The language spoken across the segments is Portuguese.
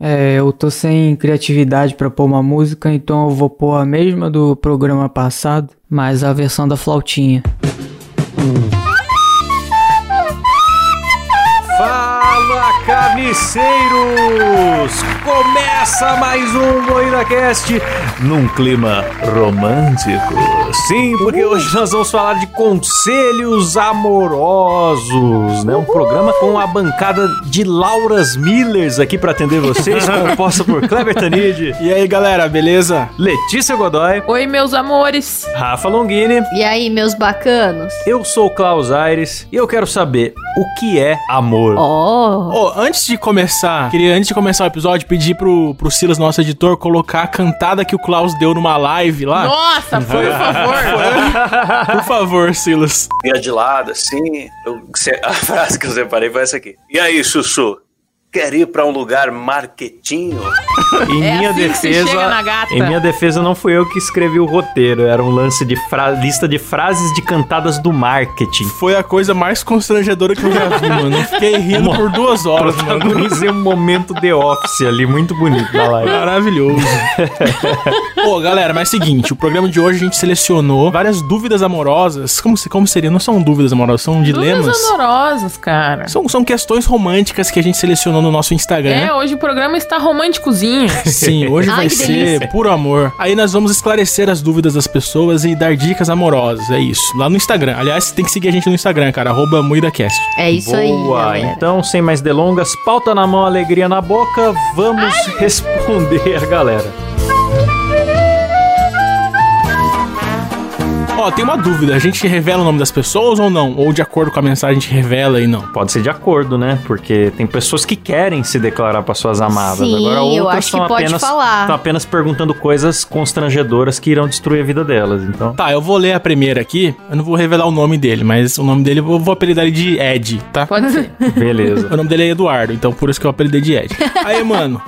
É, eu tô sem criatividade pra pôr uma música, então eu vou pôr a mesma do programa passado, mas a versão da flautinha. Fala, carniceiros! Começa mais um MoídaCast num clima romântico. Sim, porque hoje nós vamos falar de conselhos amorosos, né? Um programa com a bancada de Lauras Millers aqui pra atender vocês, composta por Kleber Tanid, E aí, galera, beleza? Letícia Godoy, Oi, meus amores. Rafa Longini. E aí, meus bacanos? Eu sou o Klaus Aires e eu quero saber o que é amor. Oh, Ô, antes de começar, queria, antes de começar o episódio, pedir pro, pro Silas, nosso editor, colocar a cantada que o Klaus deu numa live lá. Nossa, por favor. Por favor, Silas. vira de lado, assim. eu- a frase que eu separei foi essa aqui. E aí, Sussu? Quer ir pra um lugar marketinho? Em É minha assim que se chega defesa, na gata. em minha defesa não fui eu que escrevi o roteiro, era um lance de fra- lista de frases de cantadas do marketing. Foi a coisa mais constrangedora que eu já vi, mano. Eu fiquei rindo por duas horas, mano. Protagonizei um momento The Office ali, muito bonito na live. Maravilhoso. Pô, galera, mas é o seguinte, o programa de hoje a gente selecionou várias dúvidas amorosas. Como, se- como seria? Não são dúvidas amorosas, são dilemas. Dúvidas amorosas, cara. São, são questões românticas que a gente selecionou no nosso Instagram. É, hoje o programa está românticozinho. Sim, hoje Ai, vai que ser delícia. puro amor. Aí nós vamos esclarecer as dúvidas das pessoas e dar dicas amorosas. É isso. Lá no Instagram. Aliás, você tem que seguir a gente no Instagram, cara. Arroba MuidaCast. é isso aí, Boa, então sem mais delongas, pauta na mão, alegria na boca, vamos responder a galera. Ó, tem uma dúvida. A gente revela o nome das pessoas ou não? Ou de acordo com a mensagem a gente revela e não? Pode ser de acordo, né? Porque tem pessoas que querem se declarar para suas amadas. Sim, Agora eu outras acho que estão pode apenas, falar. estão apenas perguntando coisas constrangedoras que irão destruir a vida delas. Então, Tá, eu vou ler a primeira aqui. Eu não vou revelar o nome dele, mas o nome dele eu vou apelidar ele de Ed, tá? Pode ser. beleza. O nome dele é Eduardo, então por isso que eu apelidei de Ed. Aí, mano.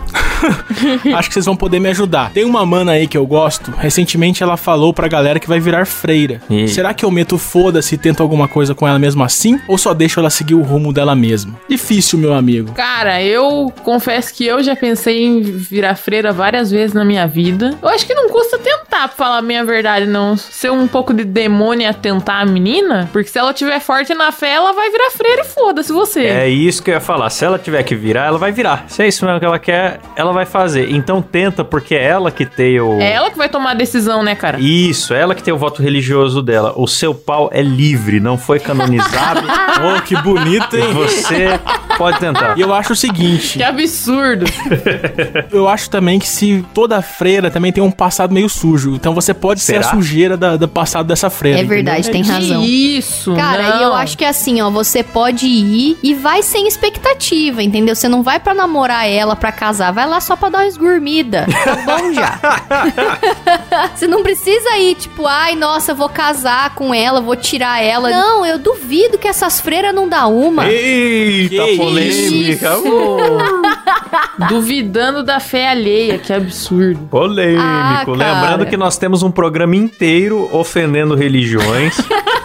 Acho que vocês vão poder me ajudar. Tem uma mana aí que eu gosto. Recentemente ela falou pra galera que vai virar freira. E- Será que eu meto foda-se e tento alguma coisa com ela mesmo assim? Ou só deixo ela seguir o rumo dela mesma? Difícil, meu amigo. Cara, eu confesso que eu já pensei em virar freira várias vezes na minha vida. Eu acho que não custa tentar, pra falar a minha verdade, não. Ser um pouco de demônio a tentar a menina. Porque se ela tiver forte na fé, ela vai virar freira e foda-se você. É isso que eu ia falar. Se ela tiver que virar, ela vai virar. Se é isso mesmo que ela quer, ela vai fazer. Então tenta, porque é ela que tem o. É ela que vai tomar a decisão, né, cara? Isso, é ela que tem o voto religioso dela. O seu pau é livre, não foi canonizado. Oh, que bonito, hein? Você pode tentar. E eu acho o seguinte, Que absurdo. eu acho também que se toda freira também tem um passado meio sujo, então você pode ser Será? a sujeira da- do passado dessa freira. É verdade, entendeu? tem razão. Que isso, Cara, não. e eu acho que assim, ó, você pode ir e vai sem expectativa, entendeu? Você não vai pra namorar ela, pra casar, vai lá só pra dar uma esgurmida. Tá bom já. você não precisa ir, tipo, ai, nossa, eu vou casar com ela, vou tirar ela. Não, eu duvido que essas freiras não dá uma. Eita, Que polêmica. Duvidando da fé alheia, que absurdo. Polêmico. Ah. Lembrando que nós temos um programa inteiro ofendendo religiões.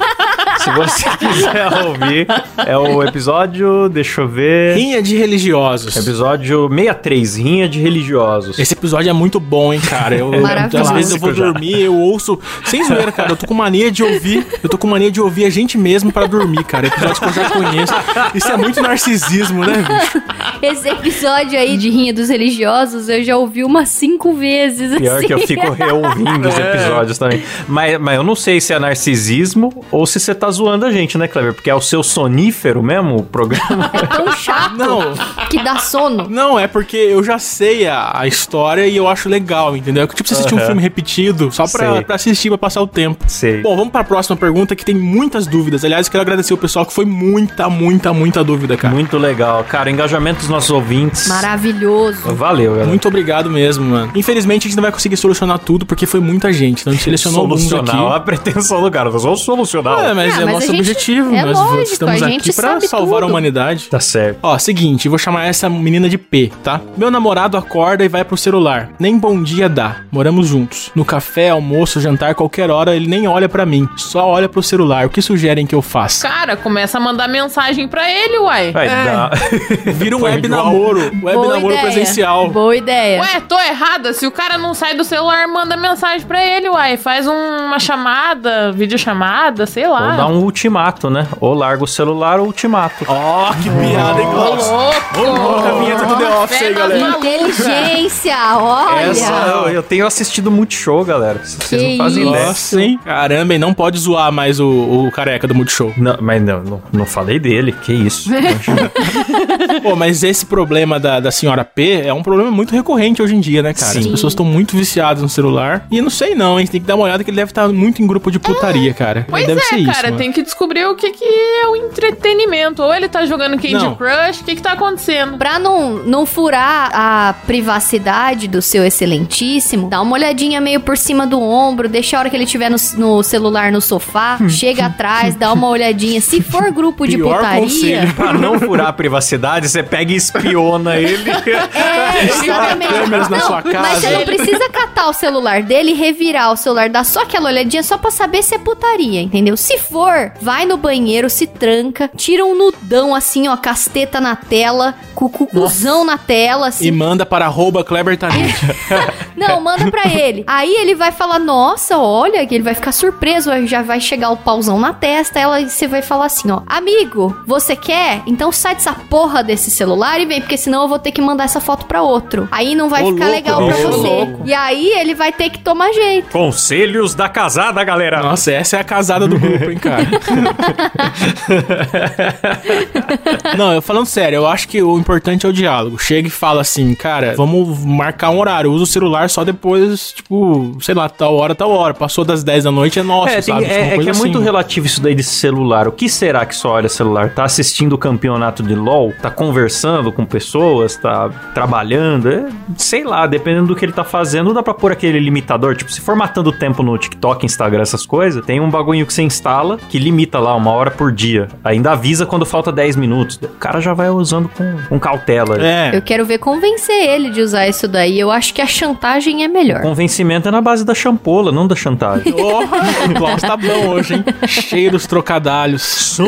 Se você quiser ouvir, é o episódio, deixa eu ver. Rinha de religiosos. Episódio 63, Rinha de Religiosos. Esse episódio é muito bom, hein, cara. Eu, Maravilhoso. às vezes eu vou dormir, eu ouço. Sem zoeira, cara. Eu tô com mania de ouvir. Eu tô com mania de ouvir a gente mesmo pra dormir, cara. Episódios que eu já conheço. Isso é muito narcisismo, né, bicho? Esse episódio aí de Rinha dos Religiosos eu já ouvi umas cinco vezes. Pior assim. que eu fico reouvindo os episódios também. Mas, mas eu não sei se é narcisismo ou se você tá zoando a gente, né, Cleber? Porque é o seu sonífero mesmo, o programa. É tão chato Não. que dá sono. Não, é porque eu já sei a, a história e eu acho legal, entendeu? É tipo você assistir um Aham. filme repetido só pra, pra assistir, pra passar o tempo. Sei. Bom, vamos pra próxima pergunta que tem muitas dúvidas. Aliás, eu quero agradecer o pessoal que foi muita, muita, muita dúvida, cara. Muito legal. Cara, engajamento dos nossos ouvintes. Maravilhoso. Valeu, galera. Muito obrigado mesmo, mano. Infelizmente a gente não vai conseguir solucionar tudo porque foi muita gente. Então a gente selecionou alguns Solucionar aqui. a pretensão do cara. Nós vamos solucionar. É, mas Ah, mas a nosso gente- objetivo. é Nós lógico, estamos a aqui pra salvar a tudo. humanidade. Tá certo. Ó, seguinte, vou chamar essa menina de P, tá? Meu namorado acorda e vai pro celular. Nem bom dia dá. Moramos juntos. No café, almoço, jantar, qualquer hora, ele nem olha pra mim. Só olha pro celular. O que sugerem que eu faça? Cara, começa a mandar mensagem pra ele, uai. Vai dar. Vira um Foi web igual. namoro. Web Boa namoro ideia. presencial. Boa ideia. Ué, tô errada. Se o cara não sai do celular, manda mensagem pra ele, uai. Faz um- uma chamada, videochamada, sei lá. Ou dá um ultimato, né? Ou larga o celular ou ultimato. Ó, que piada, hein, Ô, Klaus? louco! louco, a vinheta do The Office aí, galera. Inteligência, olha. Essa, eu, eu tenho assistido Multishow, galera. Vocês Que não fazem isso. ideia. Nossa, hein? Caramba, e não pode zoar mais o, o careca do Multishow. Não, mas não, não, não falei dele, que isso. Pô, mas esse problema da, da senhora P é um problema muito recorrente hoje em dia, né, cara? As Sim. pessoas estão muito viciadas no celular. E não sei não, hein? Tem que dar uma olhada que ele deve estar muito em grupo de putaria, cara. Pois deve é, ser isso, cara, mano. Tem que descobrir o que, que é o entretenimento. Ou ele tá jogando Candy Não. Crush, o que, que tá acontecendo? Pra não, não furar a privacidade do seu excelentíssimo, dá uma olhadinha meio por cima do ombro, deixa a hora que ele tiver no, no celular no sofá, chega atrás, dá uma olhadinha. Se for grupo de Pior putaria, conselho. pra não furar a privacidade, você pega e espiona ele. É, exatamente. câmeras na não, sua Mas casa. você não precisa catar o celular dele, revirar o celular, dar só aquela olhadinha só pra saber se é putaria, entendeu? Se for, vai no banheiro, se tranca, tira um nudão assim, ó, casteta na tela, com o cucuzão na tela, assim. E manda para arroba Kleber. Não, manda pra ele. Aí ele vai falar, nossa, olha, que ele vai ficar surpreso, já vai chegar o pauzão na testa, ela você vai falar assim, ó, amigo, você quer? Então sai dessa porra desse celular e vem, porque senão eu vou ter que mandar essa foto pra outro. Aí não vai Ô, ficar louco, legal pra você. louco. E aí ele vai ter que tomar jeito. Conselhos da casada, galera. Nossa, essa é a casada do grupo, hein, cara? Não, eu falando sério, eu acho que o importante é o diálogo. Chega e fala assim, cara, vamos marcar um horário. Usa o celular só depois, tipo, sei lá, tal hora, tal hora. Passou das 10 da noite, é nossa, É, tem- sabe? Tipo, uma é- é que é muito assim. relativo isso daí de celular. O que será que só olha celular? Tá assistindo o campeonato de LOL? Tá conversando com pessoas? Tá trabalhando? É, sei lá, dependendo do que ele tá fazendo, dá pra pôr aquele limitador. Tipo, se for matando o tempo no TikTok, Instagram, essas coisas, tem um bagulho que você instala que limita lá uma hora por dia. Ainda avisa quando falta 10 minutos. O cara já vai usando com, com cautela. É. Eu quero ver convencer ele de usar isso daí. Eu acho que a chantagem é melhor. Convencimento é na base da champola, não da chantagem. Porra, o Klaus tá bom hoje, hein? Cheio dos trocadalhos. Só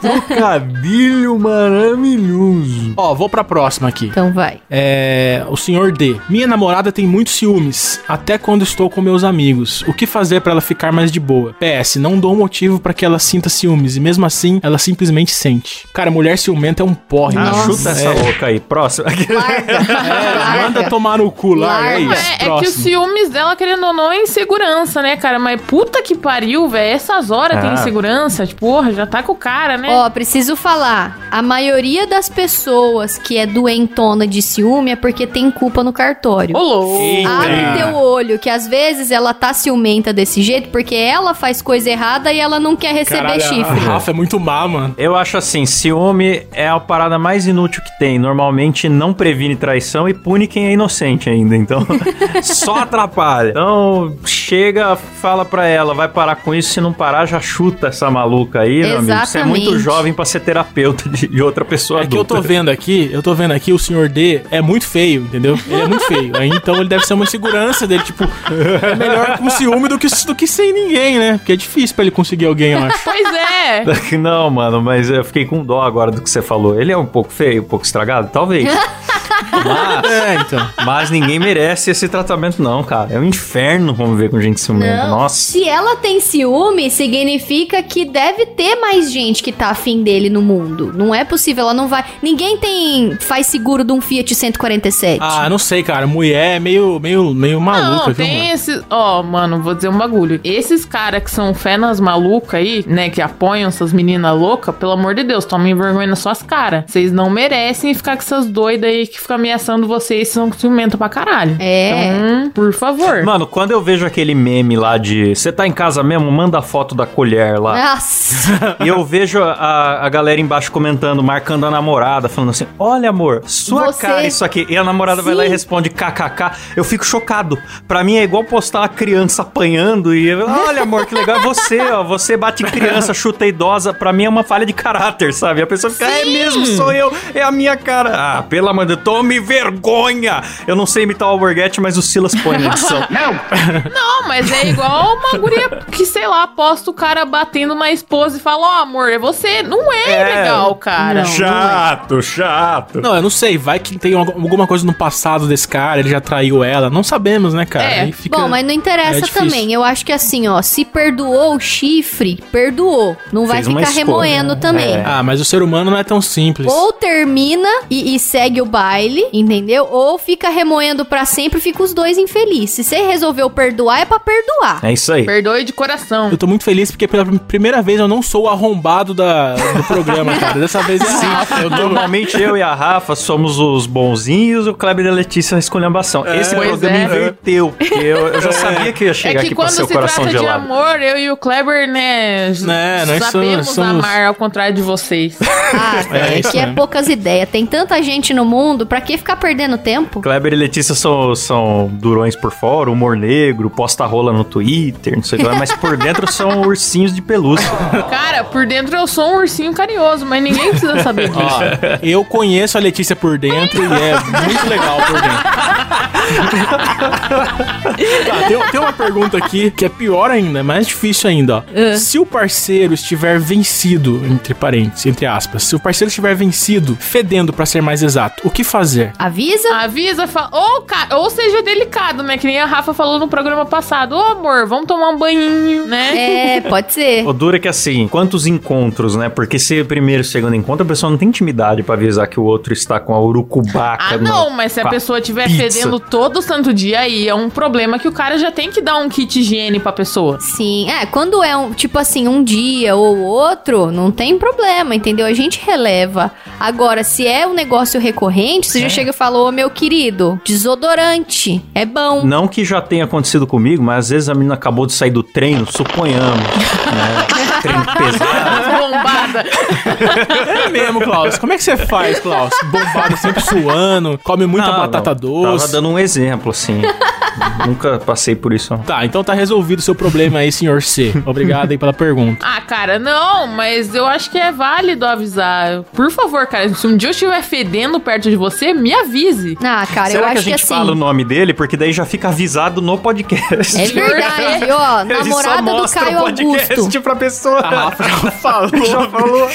trocadilho maravilhoso. Ó, vou pra próxima aqui. Então vai. É. O senhor D. Minha namorada tem muitos ciúmes, até quando estou com meus amigos. O que fazer pra ela ficar mais de boa? PS, não dou motivo pra que ela sinta ciúmes, e mesmo assim, ela simplesmente sente. Cara, mulher ciumenta é um porre. Ah, mano. chuta essa É. louca aí. Próximo. Larga. É, manda tomar no cu, Larga. aí. Não, é, é que os ciúmes dela, querendo ou não, é insegurança, né, cara? Mas puta que pariu, velho. Essas horas tem Ah. insegurança. Tipo, porra, já tá com o cara, né? Ó, preciso falar. A maioria das pessoas que é doentona de ciúme é porque tem culpa no cartório. Ô, louco. Abre teu olho, que às vezes ela tá ciumenta desse jeito porque ela faz coisa errada e ela não quer receber Caralho, a chifre. Rafa é muito má, mano. Eu acho assim, ciúme é a parada mais inútil que tem. Normalmente não previne traição e pune quem é inocente ainda. Então, só atrapalha. Então, chega, fala pra ela, vai parar com isso. Se não parar, já chuta essa maluca aí, meu amigo. Você é muito Exatamente. jovem pra ser terapeuta de, de outra pessoa É que eu adulta. tô vendo aqui, eu tô vendo aqui, o senhor D é muito feio, entendeu? Ele é muito feio. Aí então ele deve ser uma insegurança dele, tipo, é melhor com ciúme do que, do que sem ninguém, né? Porque é difícil pra ele conseguir alguém, eu acho. Pois é. Não, mano, mas eu fiquei com dó agora do que você falou. Ele é um pouco feio, um pouco estragado? Talvez. mas, É, então. mas ninguém merece esse tratamento, não, cara. É um inferno conviver com gente ciumenta. Não. Nossa. Se ela tem ciúme, significa que deve ter mais gente que tá afim dele no mundo. Não é possível, ela não vai. Ninguém tem faz seguro de um Fiat 147. Ah, não sei, cara. Mulher é meio, meio, meio maluca, Não, viu, tem mano? esses. Ó, mano, vou dizer um bagulho. Esses caras que são fé nas malucas aí, né, que apoiam essas meninas loucas, pelo amor de Deus, tomem vergonha nas suas caras. Vocês não merecem ficar com essas doidas aí que que fica ameaçando vocês são ciumentos pra caralho. É. Então, por favor. Mano, quando eu vejo aquele meme lá de você tá em casa mesmo, manda a foto da colher lá. Nossa. E eu vejo a, a galera embaixo comentando, marcando a namorada, falando assim: Olha, amor, sua Você- cara isso aqui. E a namorada vai lá e Sim. responde kkk. Eu fico chocado. Pra mim é igual postar uma criança apanhando e. eu, Olha, amor, que legal. É você, ó. Você bate criança, chuta idosa. Pra mim é uma falha de caráter, sabe? A pessoa fica, é mesmo, sou eu, é a minha cara. Ah, pelo amor de Deus, tome vergonha. Eu não sei imitar o Alborguete, mas o Silas põe na edição. Não, mas é igual uma guria que, sei lá, posta o cara batendo na esposa e fala, ó, amor, é você. Não é, É. legal, cara. chato, chato. Não, eu não sei, vai que tem algu- alguma coisa no passado desse cara, ele já traiu ela, não sabemos, né, cara? É. Aí fica- Bom, mas não é interessa difícil. também. Eu acho que assim, ó, se perdoou o chifre, perdoou. Não vai Fez ficar escolha, remoendo né? também. É. Ah, mas o ser humano não é tão simples. Ou termina e, e segue o baile, entendeu? Ou fica remoendo pra sempre e fica os dois infelizes. Se você resolveu perdoar, é pra perdoar. É isso aí. Perdoe de coração. Eu tô muito feliz porque pela primeira vez eu não sou o arrombado da, do programa, cara. Dessa vez é Rafa. Eu tô... Normalmente eu e a Rafa somos os bonzinhos e o Kleber e a Letícia a esculhambação. Esse Pois programa é. inverteu, porque eu, eu já sabia que ia É chegar que aqui pra quando ser o se coração trata de gelado. amor, eu e o Kleber, né, Né, nós sabemos somos- amar ao contrário de vocês. Ah, É é, que é poucas ideias. Tem tanta gente no mundo, pra que ficar perdendo tempo? Kleber e Letícia são, são durões por fora, humor negro, posta rola no Twitter, não sei o que lá, mas por dentro são ursinhos de pelúcia. Cara, por dentro eu sou um ursinho carinhoso, mas ninguém precisa saber disso. Ó, eu conheço a Letícia por dentro e é muito legal por dentro. Tá, tem, tem uma pergunta aqui que é pior ainda, é mais difícil ainda, ó. Se o parceiro estiver vencido, entre parênteses, entre aspas, se o parceiro estiver vencido, fedendo pra ser mais exato, o que fazer? Avisa? Avisa, fa- ou, ca- ou seja delicado, né? Que nem a Rafa falou no programa passado. Ô, amor, vamos tomar um banhinho, né? É, pode ser. O duro é que assim, quantos encontros, né? Porque se primeiro e segundo encontro, a pessoa não tem intimidade pra avisar que o outro está com a urucubaca. Ah, no- não, mas se a pessoa estiver fedendo todo santo dia, aí é um problema que o cara já tem que dar um kit higiene pra pessoa. Sim, é, quando é um, tipo assim, um dia ou outro, não tem problema, entendeu? A gente releva. Agora, se é um negócio recorrente, você já chega e fala, ô meu querido, desodorante, é bom. Não que já tenha acontecido comigo, mas às vezes a menina acabou de sair do treino, suponhamos, né? Treino pesado. Bombada. É mesmo, Klaus. Como é que você faz, Klaus? Bombado, sempre suando, come muita Não, batata não. doce. Tava dando um exemplo, assim. Nunca passei por isso. não. Tá, então tá resolvido o seu problema aí, senhor C. Obrigado aí pela pergunta. Ah, cara, não, mas eu acho que é válido avisar. Por favor, cara, se um dia eu estiver fedendo perto de você, me avise. Ah, cara, Será eu que a acho que, gente assim. fala o nome dele? Porque daí já fica avisado no podcast. É verdade, ó. Namorada do mostra Caio o podcast Augusto. pra pessoa. A Rafa já falou. já falou.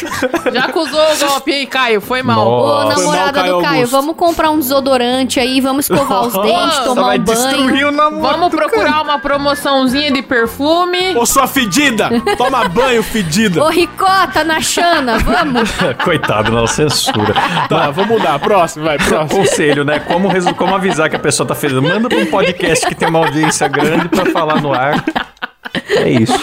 Já acusou o golpe aí, Caio, foi mal. Nossa. Ô, Foi namorada mal, Caio do Caio, Augusto. vamos comprar um desodorante aí, vamos escovar os dentes, Nossa, tomar vai um banho. destruir o namoro. Vamos procurar uma promoçãozinha de perfume. Ô, sua fedida! Toma banho, fedida! Ô, Ricota na Xana, vamos. Coitado, não, censura. Tá, vamos mudar. Próximo, vai, próximo. Conselho, né? Como, resu- como avisar que a pessoa tá feliz? Manda pra um podcast que tem uma audiência grande pra falar no ar. É isso.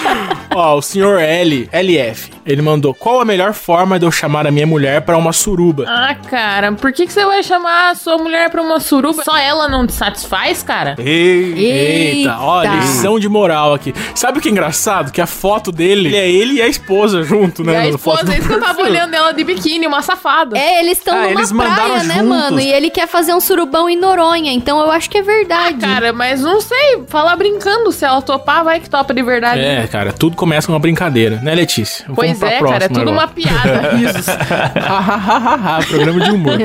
Ó, o senhor L, LF, ele mandou: Qual a melhor forma de eu chamar a minha mulher pra uma suruba? Ah, cara, por que, que você vai chamar a sua mulher pra uma suruba? Só ela não te satisfaz, cara? Ei, Eita, ó, lição de moral aqui. Sabe o que é engraçado? Que a foto dele é ele e a esposa junto, E né? a na esposa, foto do é isso que eu tava olhando ela de biquíni, uma safada. É, eles estão Ah, numa eles praia, né, juntos. mano? E ele quer fazer um surubão em Noronha, então eu acho que é verdade. Cara, mas não sei, falar brincando, se ela topar, vai que topa de verdade. É, cara, tudo começa com uma brincadeira, né, Letícia? Vamos Pois é, próxima cara, é tudo agora. uma piada. Risos. Programa de humor.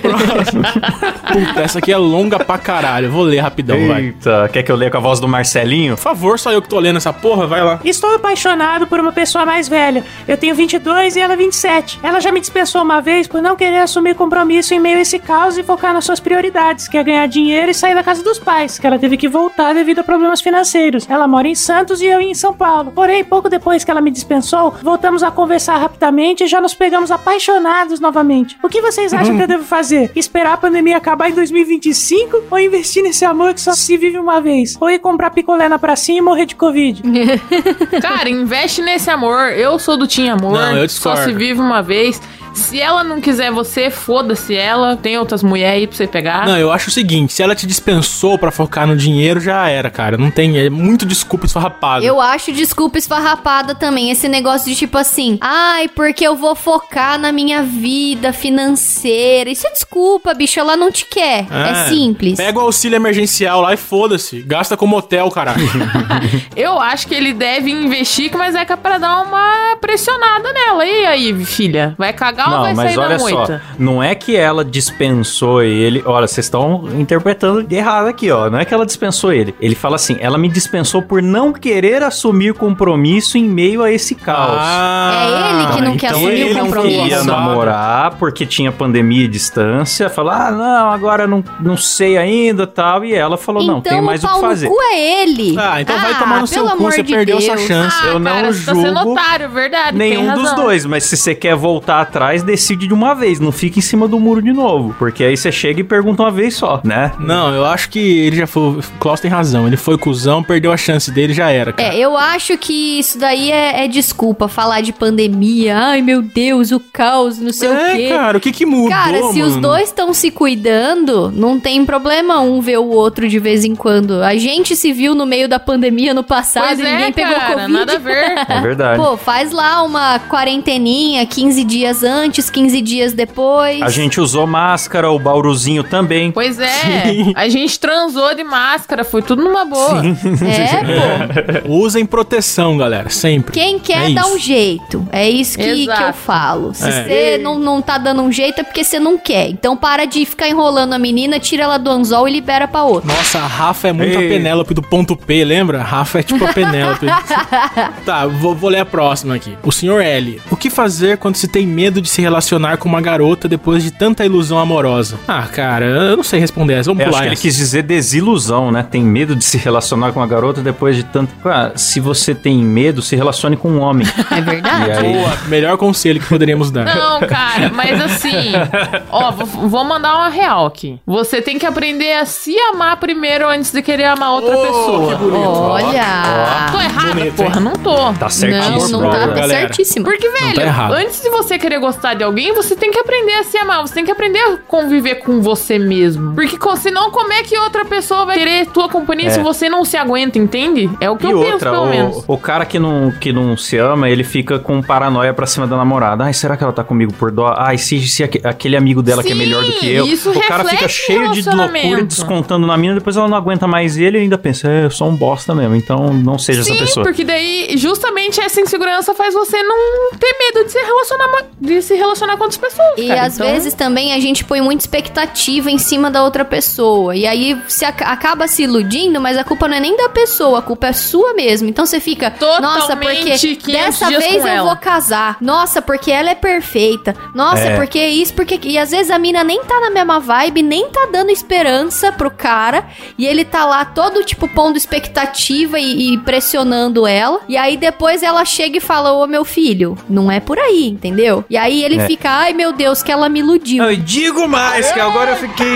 Próximo. Puta, essa aqui é longa pra caralho. Vou ler rapidão, vai. Eita, quer que eu leia com a voz do Marcelinho? Por favor, só eu que tô lendo essa porra, vai lá. Estou apaixonado por uma pessoa mais velha. Eu tenho 22 e ela 27. Ela já me dispensou uma vez por não querer assumir compromisso em meio a esse caos e focar nas suas prioridades, que é ganhar dinheiro e sair da casa dos pais, que ela teve que voltar devido a problemas financeiros. Ela mora em Santos e eu em São Paulo. Porém, pouco depois que ela me dispensou, voltamos a conversar rapidamente e já nos pegamos apaixonados novamente. O que vocês acham que eu devo fazer? Esperar a pandemia acabar em 2025 ou investir nesse amor que só se vive uma vez? Ou ir comprar picolé na pracinha e morrer de Covid? Cara, investe nesse amor. Eu sou do Team Amor. Não, eu Só discordo. se vive uma vez. Se ela não quiser você, foda-se ela. Tem outras mulheres aí pra você pegar. Não, eu acho o seguinte, se ela te dispensou pra focar no dinheiro, já era, cara. Não tem, é muito desculpa esfarrapada. Eu acho desculpa esfarrapada também. Esse negócio de tipo assim, ai, porque eu vou focar na minha vida financeira. Isso é desculpa, bicho. Ela não te quer. É, simples. Pega o auxílio emergencial lá e foda-se. Gasta como hotel, caralho. Eu acho que ele deve investir, mas é que é pra dar uma pressionada nela. E aí, filha? Vai cagar ou Não, vai mas sair olha só, não é que ela dispensou ele. Olha, vocês estão interpretando errado aqui, ó. Não é que ela dispensou ele. Ele fala assim: ela me dispensou por não querer assumir compromisso em meio a esse caos. É ele que não quer então assumir ele o não compromisso. queria namorar porque tinha pandemia e distância. Falar, ah, não, agora não, não sei ainda tal. E ela falou, não, então tem mais o o que fazer. no cu é ele. Ah, então vai tomar no seu cu, você de perdeu Deus. essa chance. Ah, eu não cara, você tá sendo julgo otário, verdade. tem Nenhum dos dois, mas se você quer voltar atrás, decide de uma vez, não fica em cima do muro de novo. Porque aí você chega e pergunta uma vez só, né? Não, eu acho que ele já foi. O Klaus tem razão. Ele foi cuzão, perdeu a chance dele, já era, cara. É, eu acho que isso daí é, é desculpa. Falar de pandemia. Ai, meu Deus, o caos, não sei o É, quê. cara, o que que mudou, Cara, se os mano? dois estão se cuidando, não tem problema um ver o outro de vez em quando. A gente se viu no meio da pandemia no passado Pois e é, ninguém pegou cara, Covid. nada a ver. É verdade. Pô, faz lá uma quarenteninha, 15 dias antes, 15 dias depois. A gente usou máscara, o Bauruzinho também. Pois é, a gente transou de máscara, foi tudo numa boa. É, pô. Usem proteção, galera, sempre. Quem quer É dá isso. um jeito. É isso que, que eu falo. Se É. você não, não tá dando um jeito é porque você não quer. Então para de ficar enrolando a menina, tira ela do anzol e libera pra outra. Nossa, a Rafa é muito Ei. a Penélope do ponto P, lembra? A Rafa é tipo a Penélope. tá, vou, vou ler a próxima aqui. O senhor L. O que fazer quando se tem medo de se relacionar com uma garota depois de tanta ilusão amorosa? Ah, cara, eu não sei responder essa. Vamos Eu acho pular que ele essa. quis dizer desilusão, né? Tem medo de se relacionar com uma garota depois de tanto. Ah, se você tem medo, se relacione com um homem. É verdade? E aí? Boa, melhor conselho que poderíamos dar. Não, cara, mas assim, ó, vou, mandar uma real aqui. Você tem que aprender a se amar primeiro antes de querer amar outra Oh, pessoa. Olha. Tô errada, Bonito, porra, não tô. Tá Não, certíssimo. não tá, Boa, tá galera. certíssimo. Porque, tá velho, errado. antes de você querer gostar de alguém, você tem que aprender a se amar. Você tem que aprender a conviver com você mesmo. Porque senão, como é que outra pessoa vai querer tua companhia É. se você não se aguenta, entende? É o que E eu penso, outra, pelo menos. o, o cara que não, que não se ama, ele fica com paranoia pra cima da namorada. Ai, será que ela tá comigo por dó? Ai, se, se aque- aquele amigo dela que é Sim, melhor do que eu. isso o cara fica cheio de loucura descontando na mina, depois ela não aguenta mais ele e ainda pensa, é, eu sou um bosta mesmo, então não seja Sim, essa pessoa. porque daí justamente essa insegurança faz você não ter medo de se relacionar, de se relacionar com outras pessoas. E cara. às Então, vezes também a gente põe muita expectativa em cima da outra pessoa. E aí você ac- acaba se iludindo, mas a culpa não é nem da pessoa, a culpa é sua mesmo. Então você fica, nossa, Totalmente porque 500 dessa vez eu ela." vou casar. Nossa, porque ela é perfeita. Nossa, É. porque isso, porque. E às vezes a mina nem tá na mesma vibe, nem tá dando esperança pro cara. E ele tá lá todo, tipo, pondo expectativa e, e pressionando ela. E aí depois ela chega e fala: Ô meu filho, não é por aí, entendeu? E aí ele É. fica, ai meu Deus, que ela me iludiu. Eu digo mais, que agora eu fiquei.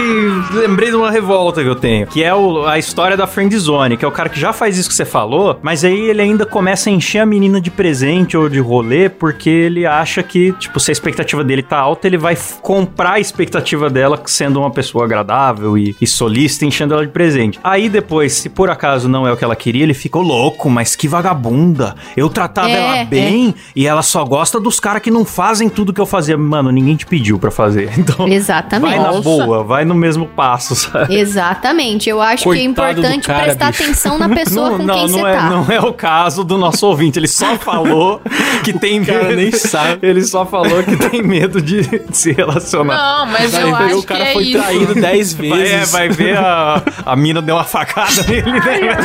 Lembrei de uma revolta que eu tenho. Que é o- a história da friend zone, que é o cara que já faz isso que você falou, mas aí ele ainda começa a encher a menina de presente ou de rolê, porque ele acha que, tipo, se a expectativa dele tá alta, ele vai comprar a expectativa dela sendo uma pessoa agradável e, e solista, enchendo ela de presente. Aí depois, se por acaso não é o que ela queria, ele fica "Ô, louco, mas que vagabunda. Eu tratava É, ela bem e ela só gosta dos caras que não fazem tudo que eu fazia. Mano, ninguém te pediu pra fazer. Então, Exatamente. vai na Nossa. boa, vai no mesmo passo, sabe? Exatamente. Eu acho que é Coitado do importante cara, prestar bicho. atenção na pessoa Não, com não, quem você não, é, tá. não é o caso do nosso ouvinte. Ele só falou que tem cara medo. nem sabe. Ele só falou que tem medo de se relacionar. Não, mas Vai eu ver, acho o cara que é foi isso. traído 10 Vai, vezes. é, vai ver a, a mina deu uma facada nele, né?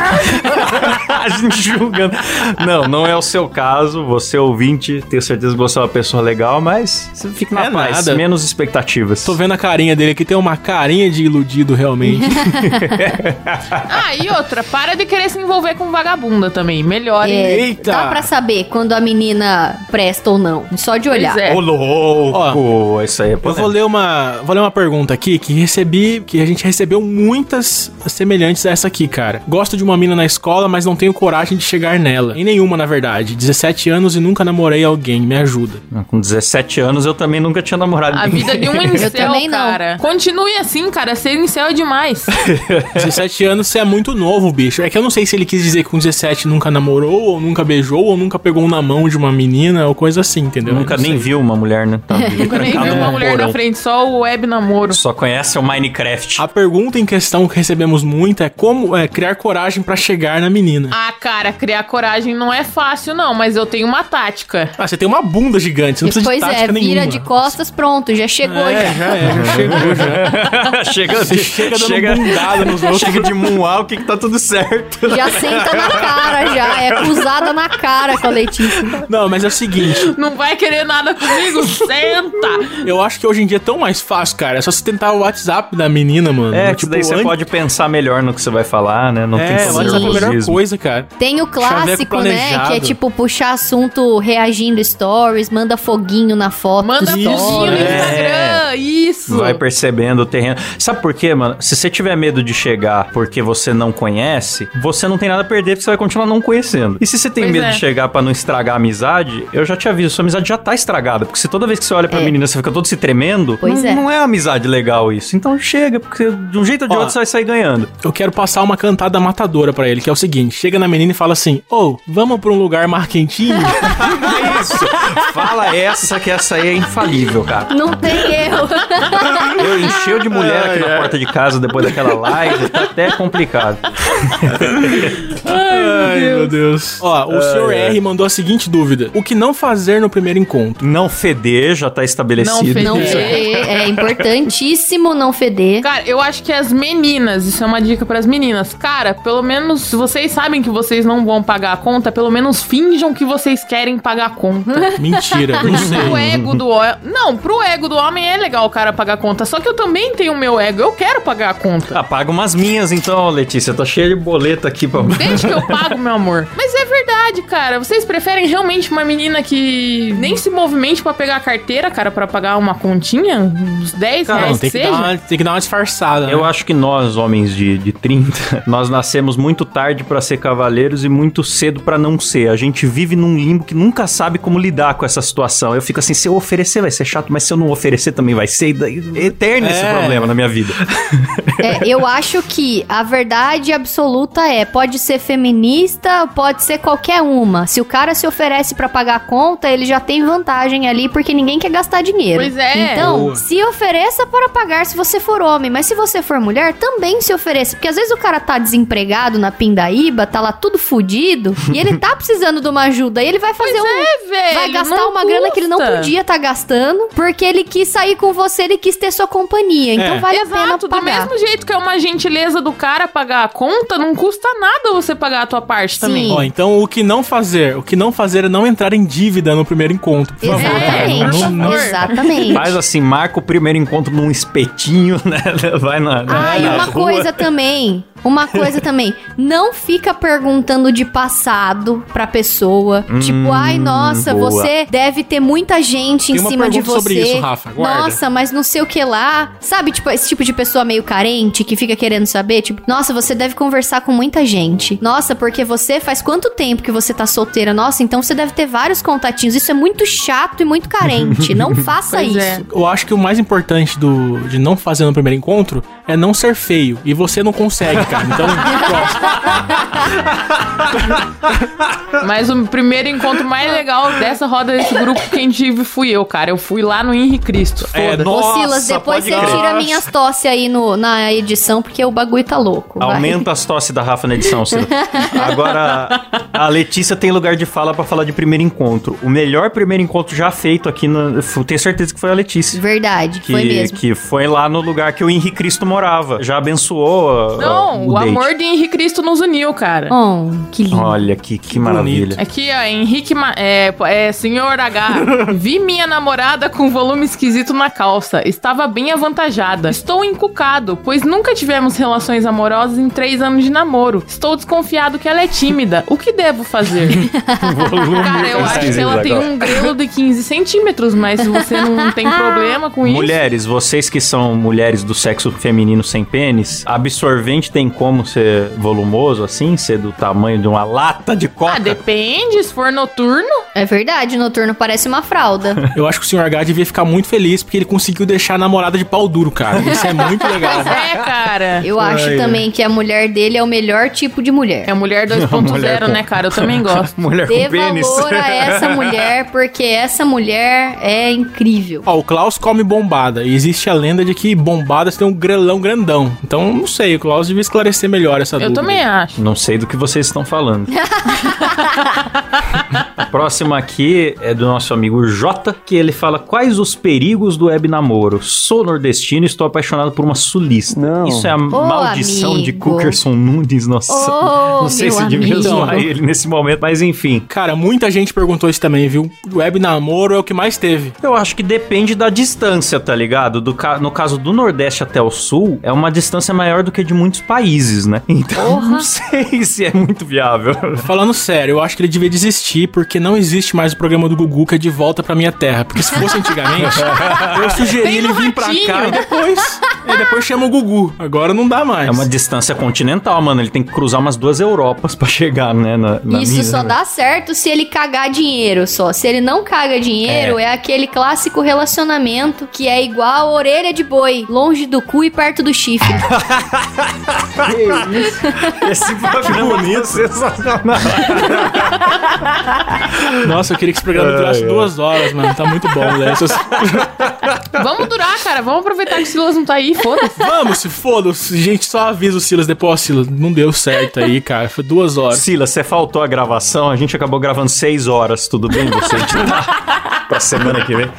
a gente julgando. Não, não é o seu caso. Você ouvinte, tenho certeza que você é uma pessoa legal, mas você fica na É paz, nada. menos expectativas. Tô vendo a carinha dele aqui, tem uma carinha de iludido realmente. Ah, e outra, para de querer se envolver com vagabunda também. Melhore. É, Eita! Dá pra saber quando a menina presta ou não. Só de olhar. Pois é. Ô, louco! Isso aí é Eu vou ler uma, vou ler uma pergunta aqui que recebi, que a gente recebeu muitas semelhantes a essa aqui, cara. Gosto de uma mina na escola, mas não tenho coragem de chegar nela. Em nenhuma, na verdade. 17 anos e nunca namorei alguém, me ajuda. Com 17 17 anos eu também nunca tinha namorado A ninguém. vida de um incel, também não. cara. Continue assim, cara. Ser incel é demais. 17 anos você é muito novo, bicho. É que eu não sei se ele quis dizer que com 17 nunca namorou, ou nunca beijou, ou nunca pegou na mão de uma menina, ou coisa assim, entendeu? Nunca Eu nem sei. viu uma mulher, né? Tá Nunca nem trancado vi num uma mulher na frente, só o web namoro. Só conhece o Minecraft. A pergunta em questão que recebemos muito é como é, criar coragem pra chegar na menina. Ah, cara, criar coragem não é fácil, não, mas eu tenho uma tática. Ah, você tem uma bunda gigante, você não precisa Pois de é, tática vira nenhuma. de costas, pronto, já chegou É, já. já é, já chegou já. chega, Você chega dando bundada nos outros. Chega de moonwalk que tá tudo certo. Já senta na cara, já. É cruzada na cara com a Letícia. Não, mas é o seguinte, Não vai querer nada comigo? Senta! eu acho que hoje em dia é tão mais fácil, cara. É só você tentar o WhatsApp da menina, mano. É, que tipo, daí você antes- pode pensar melhor no que você vai falar, né? Não tem É, o WhatsApp é a melhor coisa, cara. Tem o clássico, né? Que é tipo puxar assunto reagindo stories, manda foguinho na foto. Manda foguinho no stories. é. Instagram, isso! Vai percebendo o terreno. Sabe por quê, mano? Se você tiver medo de chegar porque você não conhece, você não tem nada a perder porque você vai continuar não conhecendo. E se você tem Pois medo é. de chegar pra não estragar a amizade, eu já te aviso, sua amizade já tá estragada. Porque se toda vez que você olha pra É. menina você fica todo se tremendo, Pois não, é. não é amizade legal isso. Então chega, porque de um jeito ou de Ó. outro você vai sair ganhando. Eu quero passar uma cantada matadora pra ele, que é o seguinte: chega na menina e fala assim: Ô, vamos pra um lugar mais quentinho? É isso. Fala essa, que essa aí é infalível, cara. Não tem erro. Eu encheu de mulher aqui na porta de casa depois daquela live, tá até complicado. Ai, meu Deus. Ó, o senhor R mandou a seguinte dúvida: O que não fazer no primeiro encontro? Não feder, já tá estabelecido. Não feder. Não feder. É importantíssimo não feder. Cara, eu acho que as meninas, isso é uma dica pras meninas. Cara, pelo menos, se vocês sabem que vocês não vão pagar a conta, pelo menos finjam que vocês querem pagar a conta. Mentira, não sei. Ego do homem. Não, pro ego do homem é legal o cara pagar a conta. Só que eu também tenho o meu ego. Eu quero pagar a conta. Ah, paga umas minhas então, Letícia. Tá cheia de boleta aqui pra. Desde que eu pago, meu amor. Mas é verdade, cara. Vocês preferem realmente uma menina que nem se movimente pra pegar a carteira, cara, pra pagar uma continha? Uns 10 Não, reais tem que que, dar seja? uma, tem que dar uma disfarçada. né? Eu acho que nós, homens de, de 30, nós nascemos muito tarde pra ser cavaleiros e muito cedo pra não ser. A gente vive num limbo que nunca sabe como lidar com essa situação. Eu fico assim, se eu oferecer vai ser chato, mas se eu não oferecer também vai ser. E daí, é eterno esse problema na minha vida. É, eu acho que a verdade absoluta é: pode ser feminista, pode ser qualquer uma. Se o cara se oferece pra pagar a conta, ele já tem vantagem ali, porque ninguém quer gastar dinheiro. Pois é. Então, Boa. se ofereça para pagar se você for homem, mas se você for mulher, também se ofereça. Porque às vezes o cara tá desempregado na pindaíba, tá lá tudo fudido, e ele tá precisando de uma ajuda, e ele vai fazer Pois um. é, velho. Vai gastar uma grana que ele não custa. Podia estar gastando, porque ele quis sair com você, ele quis ter sua companhia. Então É. vale a pena Exato, do pagar. mesmo jeito que é uma gentileza do cara pagar a conta, não custa nada você pagar a tua parte também. Sim. Ó, então o que não fazer? O que não fazer é não entrar em dívida no primeiro encontro. Por favor, cara. Exatamente. Não- não- Exatamente. Faz assim, marca o primeiro encontro num espetinho, né? Vai na. na- Ah, e na uma rua. coisa também. Uma coisa também, não fica perguntando de passado pra pessoa. tipo, ai, nossa, boa. você deve ter muita gente Tem em cima de você. sobre isso, Rafa, guarda. Nossa, mas não sei o que lá. Sabe, tipo, esse tipo de pessoa meio carente que fica querendo saber, tipo, nossa, você deve conversar com muita gente. Nossa, porque você faz quanto tempo que você tá solteira? Nossa, então você deve ter vários contatinhos. Isso é muito chato e muito carente. Não faça Pois isso. é. Eu acho que o mais importante do, de não fazer no primeiro encontro é não ser feio. E você não consegue, cara. Então, Mas o primeiro encontro mais legal dessa roda desse grupo quem tive fui eu, cara. Eu fui lá no Henri Cristo. É, Foda-se. no- Ô, Nossa, Silas, depois você crer. tira minhas tosse aí no, na edição, porque o bagulho tá louco. vai. Aumenta as tosse da Rafa na edição, Ciro. Agora, a Letícia tem lugar de fala pra falar de primeiro encontro. O melhor primeiro encontro já feito aqui, no, eu tenho certeza que foi a Letícia. Verdade, Que, foi mesmo. que foi lá no lugar que o Henri Cristo morava. Já abençoou. Não, o date. amor de Henri Cristo nos uniu, cara. Oh, que lindo. Olha que, que maravilha. Aqui, ó, Henrique. Ma- É, é, senhor H. Vi minha namorada com volume esquisito na calça. Estava bem avantajada. Estou encucado, pois nunca tivemos relações amorosas em três anos de namoro. Estou desconfiado que ela é tímida. O que devo fazer? Cara, eu acho que ela tem um grelo de 15 centímetros, mas se você não tem problema com isso. Mulheres, vocês que são mulheres do sexo feminino sem pênis, absorvente tem como ser volumoso assim, ser do tamanho de uma lata de coca. Ah, depende. Se for noturno. É verdade, noturno parece uma fralda. Eu acho que o Sr. H devia ficar muito feliz porque ele conseguiu deixar a namorada de pau duro, cara. Isso é muito legal. Pois é, cara. Eu acho Ai, também que a mulher dele é o melhor tipo de mulher. É a mulher Mulher 2.0, com- né, cara? Eu também gosto. Mulher Dê com pênis. valor a essa mulher, porque essa mulher é incrível. Ó, o Klaus come bombada. E existe a lenda de que bombadas tem um grelão grandão. Então, não sei, o Klaus devia esclarecer melhor essa Eu dúvida. também acho. Não sei do que vocês estão falando. A próxima aqui é do nosso amigo Jota, que ele fala quais os perigos do web namoro. Sou nordestino e estou apaixonado por uma sulista. Não. Isso é a maldição de amigo. Cukerson Nunes, nossa. Oh, não sei se devia zoar ele nesse momento, mas enfim. Cara, muita gente perguntou isso também, viu? Web namoro é o que mais teve. Eu acho que depende da distância, tá ligado? Do ca- No caso do Nordeste até o Sul, é uma distância maior do que de muitos países, né? Então, não sei se é muito viável. Falando sério, eu acho que ele devia desistir porque não existe mais o programa do Gugu que é de volta pra minha terra. Porque se fosse antigamente, eu sugeri Vem ele vir pra cá e depois. E depois chama o Gugu. Agora não dá mais. É uma distância continental, mano. Ele tem que cruzar umas duas Europas pra chegar, né? Na, na Isso mina, só né? dá certo se ele cagar dinheiro só. Se ele não caga dinheiro, é. aquele clássico relacionamento que é igual a orelha de boi, longe do cu e perto do chifre. Esse programa bonito, sensacional. Nossa, eu queria que esse programa durasse duas horas, mano. Tá muito bom, né? Essas- Vamos durar, cara. Vamos aproveitar que o Silas não tá aí, foda-se. Vamos, se foda-se. Gente, só avisa o Silas depois. Ó, Silas, não deu certo aí, cara. Foi duas horas. Silas, você faltou a gravação. A gente acabou gravando seis horas. Tudo bem você editar pra semana que vem?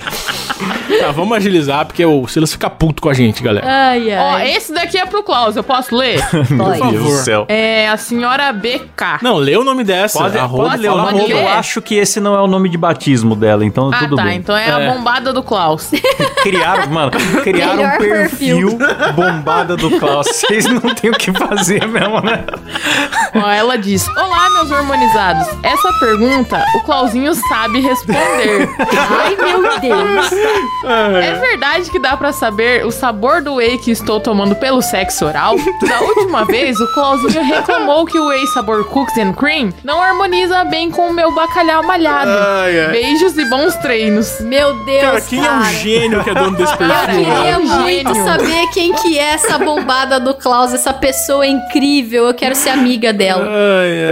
Tá, vamos agilizar, porque o Silas fica puto com a gente, galera. Ai, Ó, esse daqui é pro Klaus. Eu posso ler? Meu Pode. Deus do favor. céu. É a senhora BK. Não, lê o nome dessa. Pode, arroba, pode ler o nome. Eu acho que esse não é o nome de batismo dela, então Ah, tudo tá. bem. Então é, É. a bombada do Klaus. Criaram, mano, criaram um Melhor perfil bombada do Klaus. Vocês não têm o que fazer mesmo, né? Ó, ela diz: Olá, meus hormonizados. Essa pergunta o Clauzinho sabe responder. Ai, meu Deus. É verdade que dá pra saber o sabor do whey que estou tomando pelo sexo oral? Da última vez, o Clauzinho reclamou que o whey sabor cookies and cream não harmoniza bem com o meu bacalhau malhado. Ai, ai. Beijos e bons treinos. Meu Deus, Cara, quem é um gênio que é dono desse Eu perfil? queria é um muito gênio. Saber quem que é essa bombada do Klaus, essa pessoa incrível. Eu quero ser amiga dela. Ai,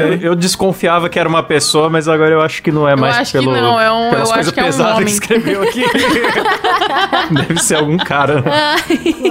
ai. Eu, eu desconfiava que era uma pessoa, mas agora eu acho que não é mais acho que pelo, não, é um- pelas eu coisas acho que é um pesadas que homem. escreveu aqui. Deve ser algum cara. né?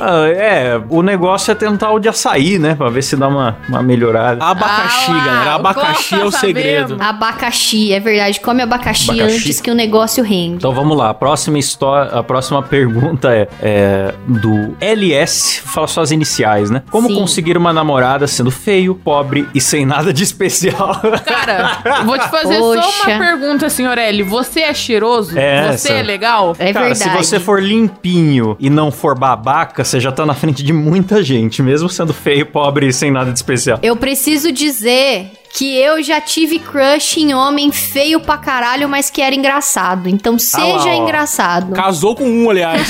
Ah, é, o negócio é tentar o de açaí, né? Pra ver se dá uma, uma melhorada. Abacaxi, Ah lá, galera. o Abacaxi é o tá segredo. sabendo. Abacaxi, é verdade. Come abacaxi, Abacaxi. antes que o negócio rende. Então vamos lá, a próxima história, a próxima pergunta é, é do LS, fala suas iniciais, né? Como Sim. conseguir uma namorada sendo feio, pobre e sem nada de especial? Cara, vou te fazer só Poxa. uma pergunta, senhor L. Você é cheiroso? É, Você essa. é legal? É Cara, verdade. se você for limpinho e não for babaca, você já tá na frente de muita gente, mesmo sendo feio, pobre e sem nada de especial. Eu preciso dizer que eu já tive crush em homem feio pra caralho, mas que era engraçado. Então seja ó. engraçado. Casou com um, aliás.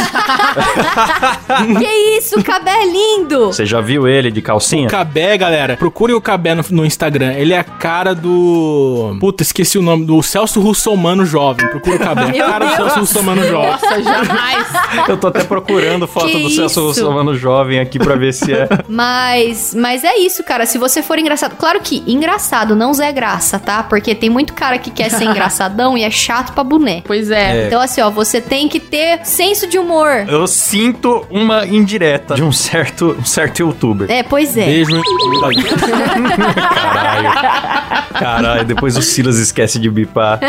que isso, o cabé é lindo! Você já viu ele de calcinha? O Cabé, galera, procurem o Cabé no, no Instagram. Ele é a cara do. Puta, esqueci o nome. Do Celso Russomano Jovem. Procura o Cabé. Cara do Deus. Celso Russomano Jovem. Nossa, jamais. Eu tô até procurando foto Que do Celso isso? Russomano jovem aqui pra ver se é. Mas, mas é isso, cara. Se você for engraçado. Claro que engraçado, não Zé Graça, tá? Porque tem muito cara que quer ser engraçadão e é chato pra boné. Pois é. Então, assim, ó, você tem que ter senso de humor. Eu sinto uma indireta de um certo, um certo youtuber. É, pois é. Beijo. Caralho. Caralho, depois o Silas esquece de bipar.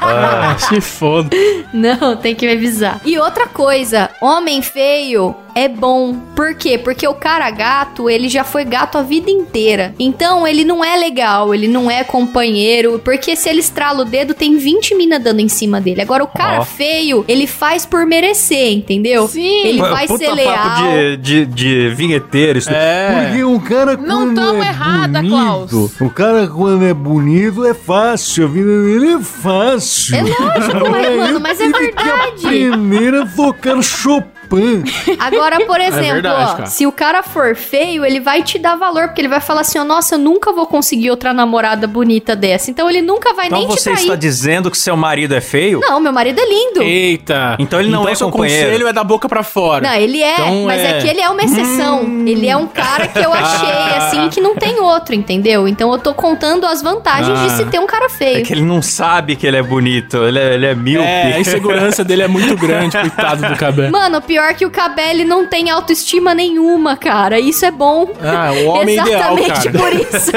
Ah, se foda. Não, tem que me avisar. E outra coisa, homem feio é bom. Por quê? Porque o cara gato, ele já foi gato a vida inteira. Então, ele não é legal, ele não é companheiro. Porque se ele estrala o dedo, tem 20 mina dando em cima dele. Agora, o cara Ó. feio, ele faz por merecer, entendeu? Sim. Ele Puta vai ser papo leal. de, de, de vinheteiro. Isso É. Porque o cara Não quando tão é errada, bonito, Klaus. o cara quando é bonito é fácil, a vida dele é fácil. É lógico, é, mano, mas é que verdade. aprender a tocar Chopin Pan. Agora, por exemplo, verdade, ó, se o cara for feio, ele vai te dar valor, porque ele vai falar assim, ó, nossa, eu nunca vou conseguir outra namorada bonita dessa. Então ele nunca vai Então nem te você trair. está dizendo que seu marido é feio? Não, meu marido é lindo. Eita. Então ele não é seu companheiro. conselho é da boca pra fora. Não, ele é, Então, mas é... é- que ele é uma exceção. Ele é um cara que eu achei, assim, que não tem outro, entendeu? Então eu tô contando as vantagens de Ah. se ter um cara feio. É que ele não sabe que ele é bonito, ele é, ele é míope. É, a insegurança dele é muito grande, coitado do cabelo. Mano, pior que o Cabelli não tem autoestima nenhuma, cara. Isso é bom. Ah, o homem ideal, Exatamente cara. por isso.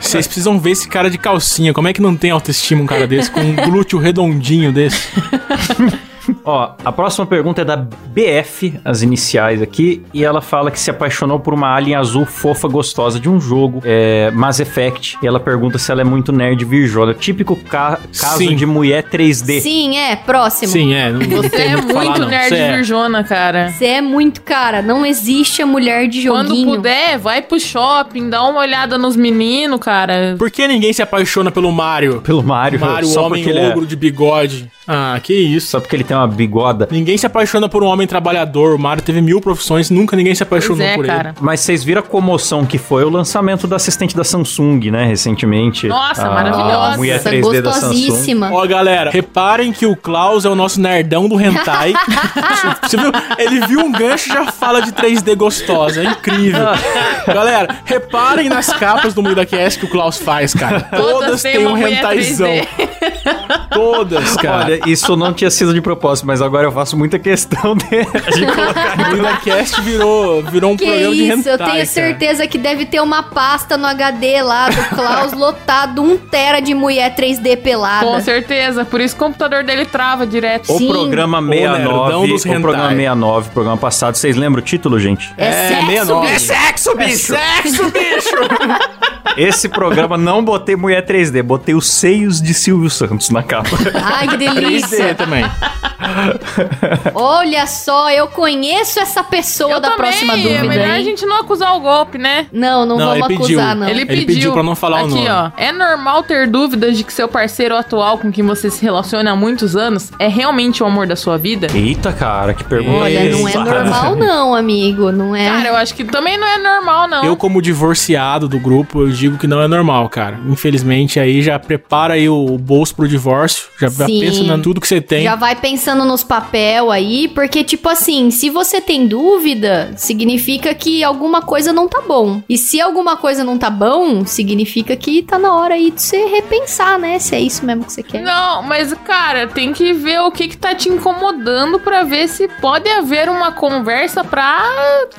Vocês precisam ver esse cara de calcinha. Como é que não tem autoestima um cara desse com um glúteo redondinho desse? Ó, a próxima pergunta é da BF, as iniciais aqui, e ela fala que se apaixonou por uma alien azul fofa gostosa de um jogo, é, Mass Effect, e ela pergunta se ela é muito nerd virgona. Típico ca- caso Sim. de mulher 3D. Sim, é. Próximo. Sim, é. Não Você é muito o que falar, muito não. nerd Cê é. virjona, cara. Você é muito, cara. Não existe a mulher de Quando joguinho. puder, vai pro shopping, dá uma olhada nos meninos, cara. Por que ninguém se apaixona pelo Mario? Pelo Mario, Mario, só homem porque ele é- ogro de bigode. Ah, que isso. Só porque ele tem uma bigoda. Ninguém se apaixona por um homem trabalhador. O Mario teve mil profissões, nunca ninguém se Pois apaixonou é, por cara. Mas vocês viram a comoção que foi o lançamento da assistente da Samsung, né, recentemente. Nossa, A maravilhosa. mulher Nossa, 3D da Samsung. ele. gostosíssima. Ó, galera, reparem que o Klaus é o nosso nerdão do hentai. Você viu? Ele viu um gancho e já fala de 3D gostosa. É incrível. galera, reparem nas capas do MuidaCast que o Klaus faz, cara. Todas, têm têm um mulher hentaizão. 3D. Todas, cara. Olha, isso não tinha sido de propósito, mas agora eu faço muita questão de, de colocar. O virou, virou um Que programa de isso, hentai, eu tenho cara. certeza que deve ter uma pasta no HD lá do Klaus lotado, um tera de mulher 3D pelada. Com certeza, por isso o computador dele trava direto. O Sim. programa nerdão 69, dos o programa hentai. 69, o programa passado, vocês lembram o título, gente? É, sexo, 69. bicho. sexo, bicho! Sexo, bicho! Esse programa não botei mulher 3D, botei os seios de Silvio Santos na capa. Ai, que 3D delícia. também. Olha só, eu conheço essa pessoa Eu da também, próxima é dúvida, melhor a hein? gente não acusar o golpe, né? Não, não, Não, vamos ele pediu. acusar, não. Ele Ele pediu. pediu pra não falar o Aqui, nome. ó. É normal ter dúvidas de que seu parceiro atual com quem você se relaciona há muitos anos é realmente o amor da sua vida? Eita, cara, que pergunta Olha, não é normal não, amigo, não é? Cara, eu acho que também não é normal, não. Eu, como divorciado do grupo, eu digo que não é normal, cara. Infelizmente, aí já prepara aí o bolso pro divórcio. Já, já pensa em tudo que você tem. Já vai pensando nos papel aí, porque, tipo assim, se você tem dúvida, significa que alguma coisa não tá bom. E se alguma coisa não tá bom, significa que tá na hora aí de você repensar, né? Se é isso mesmo que você quer. Não, mas, cara, tem que ver o que que tá te incomodando pra ver se pode haver uma conversa pra,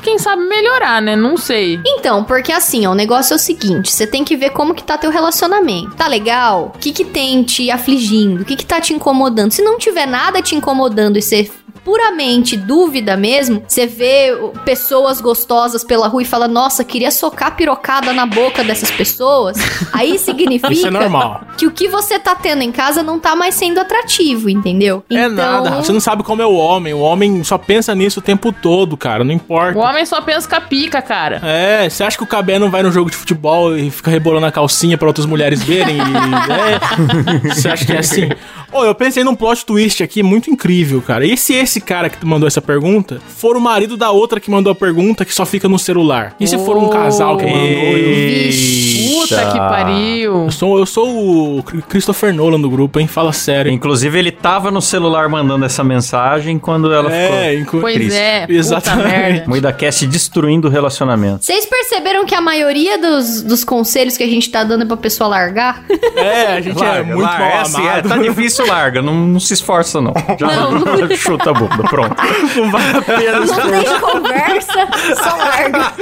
quem sabe, melhorar, né? Não sei. Então, porque assim, ó, o negócio é o seguinte, você tem que ver como que tá teu relacionamento. Tá legal? O que que tem te afligindo? O que que tá te incomodando? Se não tiver nada te incomodando e você puramente dúvida mesmo, você vê pessoas gostosas pela rua e fala, nossa, queria socar pirocada na boca dessas pessoas, aí significa Isso é normal. que o que você tá tendo em casa não tá mais sendo atrativo, entendeu? É nada. Você não sabe como é o homem. O homem só pensa nisso o tempo todo, cara. Não importa. O homem só pensa com a pica, cara. É, você acha que o Cabé não vai no jogo de futebol e fica rebolando a calcinha pra outras mulheres verem? E, é, você acha que é assim? Ô, eu pensei num plot twist aqui muito incrível, cara. E se esse cara que mandou essa pergunta for o marido da outra que mandou a pergunta que só fica no celular? E se for um casal que mandou e Vixe. Puta que pariu. eu sou, eu sou o Christopher Nolan do grupo, hein? Fala sério. Inclusive, ele tava no celular mandando essa mensagem quando ela É, ficou. inclu- Pois Triste. é, Exatamente. merda. MuidaCast destruindo o relacionamento. Vocês perceberam que a maioria dos, dos conselhos que a gente tá dando é pra pessoa largar? É, a gente é muito larga, mal é assim, é, amado. tá difícil, larga. Não, não se esforça, não. Já chuta a bunda, pronto. Não vale a pena. Não tem conversa, só larga.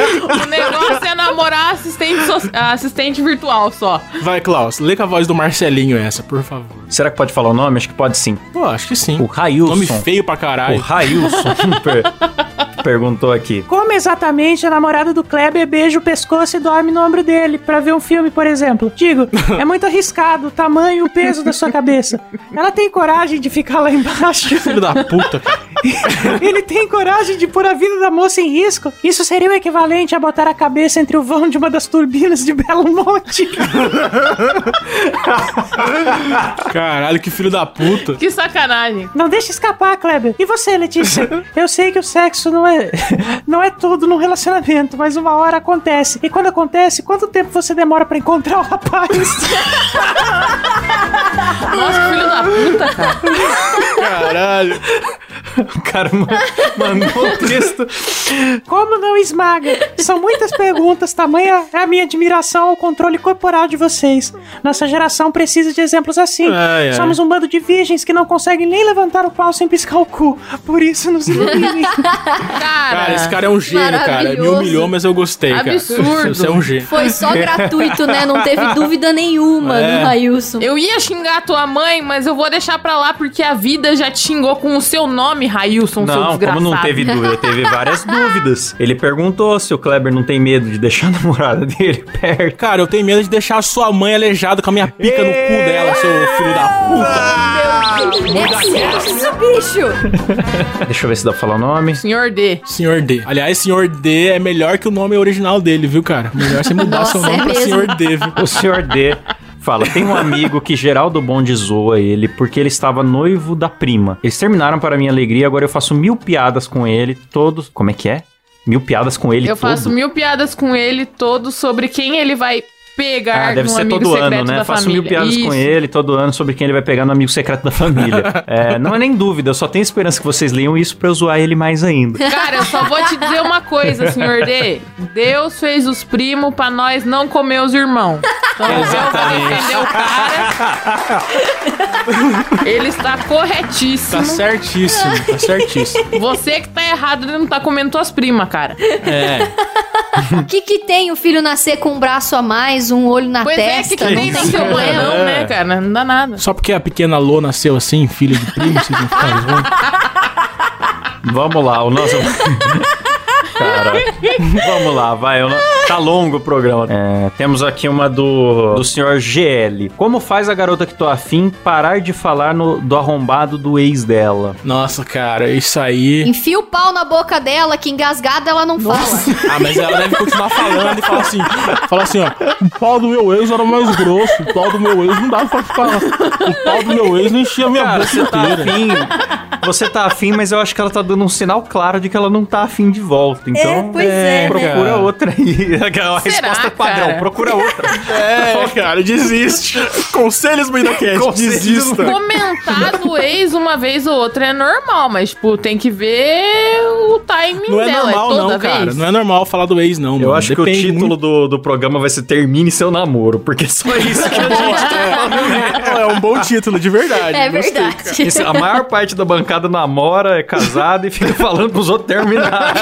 O negócio é namorar assistente, so- assistente virtual só. Vai, Klaus, lê com a voz do Marcelinho essa, por favor. Será que pode falar o nome? Acho que pode sim. Pô, acho que sim. O Railson. Nome feio pra O caralho. Railson per- perguntou aqui. Como exatamente a namorada do Kleber beija o pescoço e dorme no ombro dele pra ver um filme, por exemplo? Digo, é muito arriscado o tamanho e o peso da sua cabeça. Ela tem coragem de ficar lá embaixo? Filho da puta. Ele tem coragem de pôr a vida da moça em risco? Isso seria o equivalente a botar a cabeça entre o vão de uma das turbinas de Belo Monte. Caralho, que filho da puta. Que sacanagem. Não deixe escapar, Kleber. E você, Letícia? Eu sei que o sexo não é não é tudo num relacionamento, mas uma hora acontece. E quando acontece, quanto tempo você demora pra encontrar o rapaz? Nossa, que filho da puta, cara. Caralho. O cara ma- mandou um texto. Como não esmaga? São muitas perguntas, tamanha é a minha admiração ao controle corporal de vocês. Nossa geração precisa de exemplos assim. Ai, ai. Somos um bando de virgens que não conseguem nem levantar o pau sem piscar o cu. Por isso nos iluminem. Cara, Cara, esse cara é um gênio, cara. Me humilhou, mas eu gostei, cara. Absurdo. Você é um gênio. Foi só gratuito, né? Não teve dúvida nenhuma É. do Railson. eu ia xingar tua mãe, mas eu vou deixar pra lá porque a vida já te xingou com o seu nome, Railson, seu Não, desgraçado. como não teve dúvida, teve várias dúvidas. Ele perguntou se o Kleber não tem medo de deixar a namorada dele perto. Cara, eu tenho medo de deixar a sua mãe aleijada com a minha pica no cu dela, seu filho da puta. É sexo, bicho! Deixa eu ver se dá pra falar o nome. Senhor D. Senhor D. Aliás, Senhor D é melhor que o nome original dele, viu, cara? Melhor você mudar Nossa, seu nome é pra mesmo. Senhor D, viu? O senhor D fala: tem um amigo que Geraldo Bond zoa ele porque ele estava noivo da prima. Eles terminaram para minha alegria, agora eu faço mil piadas com ele, todos. Como é que é? Mil piadas com ele Eu todo. faço mil piadas com ele todos sobre quem ele vai pegar Ah, deve no ser amigo todo secreto ano, né? da Faço família. mil piadas com Isso. ele todo ano sobre quem ele vai pegar no amigo secreto da família. É, não é nem dúvida, eu só tenho esperança que vocês leiam isso pra eu zoar ele mais ainda. Cara, eu só vou te dizer uma coisa, senhor D. Deus fez os primos pra nós não comer os irmãos. Então eu vou defender o cara. Ele está corretíssimo. Tá certíssimo, tá certíssimo. Você que tá errado, ele não tá comendo tuas primas, cara. É. O que que tem o filho nascer com um braço a mais, um olho na Pois é, testa? que, que tem não tem tem problema. não, né, cara? Não dá nada. Só porque a pequena Lô nasceu assim, filha de primo, vocês vão ficar zoando? Vamos lá, o nosso. Cara, vamos lá, vai. o no- Tá longo o programa. É, temos aqui uma do, do senhor GL. Como faz a garota que tô afim parar de falar no- do arrombado do ex dela? Nossa, cara, isso aí. Enfia o pau na boca dela, que engasgada ela não fala. Ah, mas ela deve continuar falando e falar assim: fala assim, ó. O pau do meu ex era mais grosso. O pau do meu ex não dava pra ficar. O pau do meu ex não enchia a minha Cara, boca você tá inteira. afim. Você tá afim, mas eu acho que ela tá dando um sinal claro de que ela não tá afim de volta. Então, pois é, né? procura cara. outra aí. Será, resposta padrão, cara? procura outra. É, cara, desiste. Conselhos, Mindacast, Conselhos desista. Comentar do ex uma vez ou outra é normal, mas, tipo, tem que ver o timing Não é dela. normal, é toda não, vez. cara. Não é normal falar do ex, não. Eu mano. acho que o Depende título do, do programa vai ser Termine seu namoro, porque só isso que a gente É, é um bom título, de verdade. É Gostei, verdade. A maior parte da bancada namora, é casada e fica falando pros outros terminar.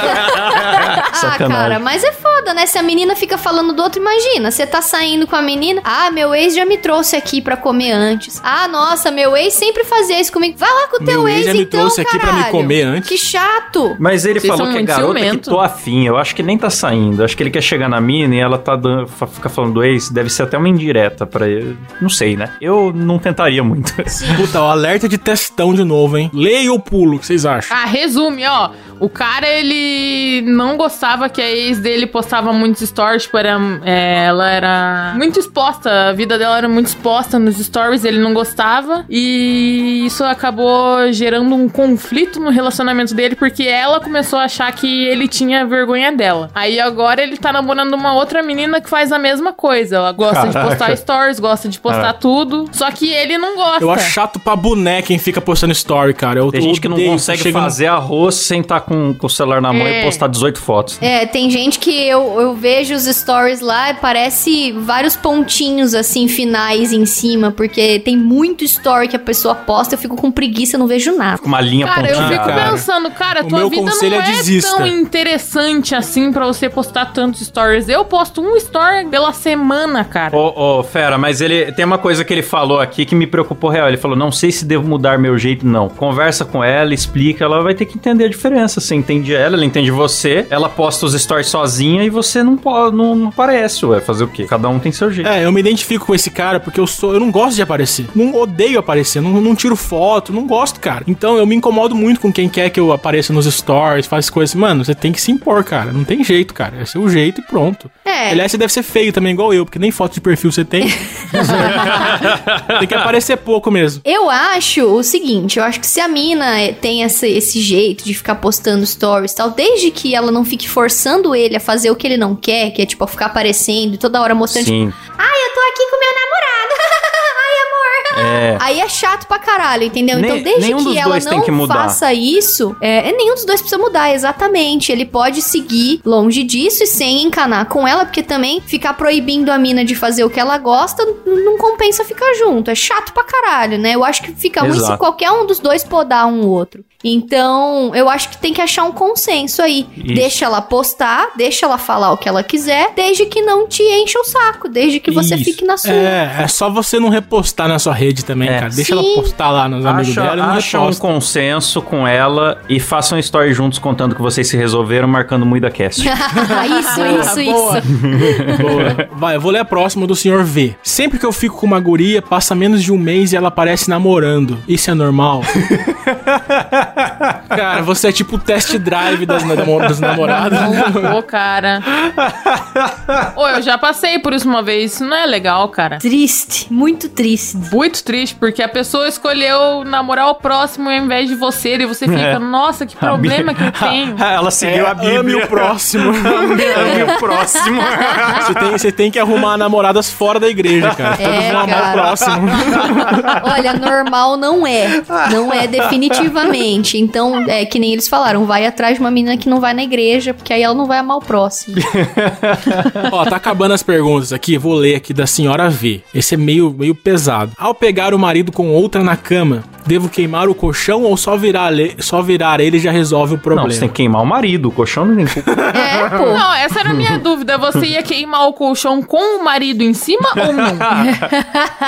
Ah, Sacanagem. cara, mas é foda, né? Se a menina fica falando do outro, imagina. Você tá saindo com a menina. Ah, meu ex já me trouxe aqui pra comer antes. Ah, nossa, meu ex sempre fazia isso comigo. Vai lá com o teu Meu ex, ex já me então, trouxe aqui pra me caralho. comer antes. Que chato. Mas ele Vocês falou que é garota ciumento. que tô afim. Eu acho que nem tá saindo. Eu acho que ele quer chegar na mina e ela tá dando, fica falando do ex. Deve ser até uma indireta pra ele. Não sei, né? Eu não tentaria muito. Puta, o alerta de testão de novo, hein? Leia ou pulo, o que vocês acham? Ah, resume, ó. O cara, ele não gostava que a ex dele postava muitos stories, tipo, era, é, ela era muito exposta, a vida dela era muito exposta nos stories, ele não gostava. E isso acabou gerando um conflito no relacionamento dele, porque ela começou a achar que ele tinha vergonha dela. Aí agora ele tá namorando uma outra menina que faz a mesma coisa. Ela gosta de Caraca. postar stories, gosta de postar Caraca. tudo. Só que ele não gosta. Eu acho chato pra boné quem fica postando story, cara. Eu Tem gente que não consegue chega no- fazer arroz sem estar com, com o celular na mão É. e postar 18 fotos. É, tem gente que eu, eu vejo os stories lá e parece vários pontinhos assim finais em cima, porque tem muito story que a pessoa posta, eu fico com preguiça, não vejo nada. Com uma linha Cara, eu pontinha. fico cara. pensando, cara, O tua meu vida conselho não é é, tão interessante assim pra você postar tantos stories. Eu posto um story pela semana, cara. Ô, ô, Fera, mas ele tem uma coisa que ele falou aqui que me preocupou real. Ele falou: não sei se devo mudar meu jeito, não. Conversa com ela, explica, ela vai ter que entender a diferença. Confiança, você entende ela, ela entende você, ela posta os stories sozinha e você não pode, não, não aparece, ué, fazer o quê? Cada um tem seu jeito. É, eu me identifico com esse cara porque eu sou, eu não gosto de aparecer. Não odeio aparecer, não, não tiro foto, não gosto, cara. Então eu me incomodo muito com quem quer que eu apareça nos stories, faz coisas. Mano, você tem que se impor, cara. Não tem jeito, cara. É seu jeito e pronto. É. Aliás, você deve ser feio também, igual eu, porque nem foto de perfil você tem. tem que aparecer pouco mesmo. Eu acho o seguinte, eu acho que se a mina tem esse, esse jeito de ficar postando stories e tal, desde que ela não fique forçando ele a fazer o que ele não quer, que é tipo ficar aparecendo e toda hora mostrando, tipo, Sim. ai, eu tô aqui com meu namorado. ai, amor. É. Aí é chato pra caralho, entendeu? Nem- então, desde que ela não que faça isso, é, é, nenhum dos dois precisa mudar, exatamente. Ele pode seguir longe disso e sem encanar com ela, porque também ficar proibindo a mina de fazer o que ela gosta não compensa ficar junto. É chato pra caralho, né? Eu acho que fica ruim se Exato. qualquer um dos dois podar um outro. Então, eu acho que tem que achar um consenso aí. Isso. Deixa ela postar, deixa ela falar o que ela quiser, desde que não te encha o saco, desde que você Isso. fique na sua. É, é só você não repostar na sua rede também, É. cara. Deixa Sim. ela postar lá nos amigos Acha, dela e não acha um reposta. consenso com ela e façam story juntos contando que vocês se resolveram, marcando muito da cast. isso, isso, Boa. isso. Boa. Vai, eu vou ler a próxima do senhor V. Sempre que eu fico com uma guria, passa menos de um mês e ela aparece namorando. Isso é normal? Cara, você é tipo o test drive das, das namoradas. Ô, cara. Ô, eu já passei por isso uma vez. Isso não é legal, cara. Triste, muito triste. Muito triste, porque a pessoa escolheu namorar o próximo ao invés de você. E você fica, É. nossa, que problema que eu tenho. Ela seguiu É, a Bíblia. ame o próximo. Ame o próximo. Você tem, você tem que arrumar namoradas fora da igreja, cara. É, vão amar cara. o próximo. Olha, normal não é. Não é definitivamente. Então, é que nem eles falaram, vai atrás de uma menina que não vai na igreja, porque aí ela não vai amar o próximo. Ó, tá acabando as perguntas aqui. Vou ler aqui da senhora V. Esse é meio, meio pesado. Ao pegar o marido com outra na cama, devo queimar o colchão ou só virar, só virar ele já resolve o Não, problema? você tem que queimar o marido. O colchão não tem. É, pô. Não, essa era a minha dúvida. Você ia queimar o colchão com o marido em cima ou não?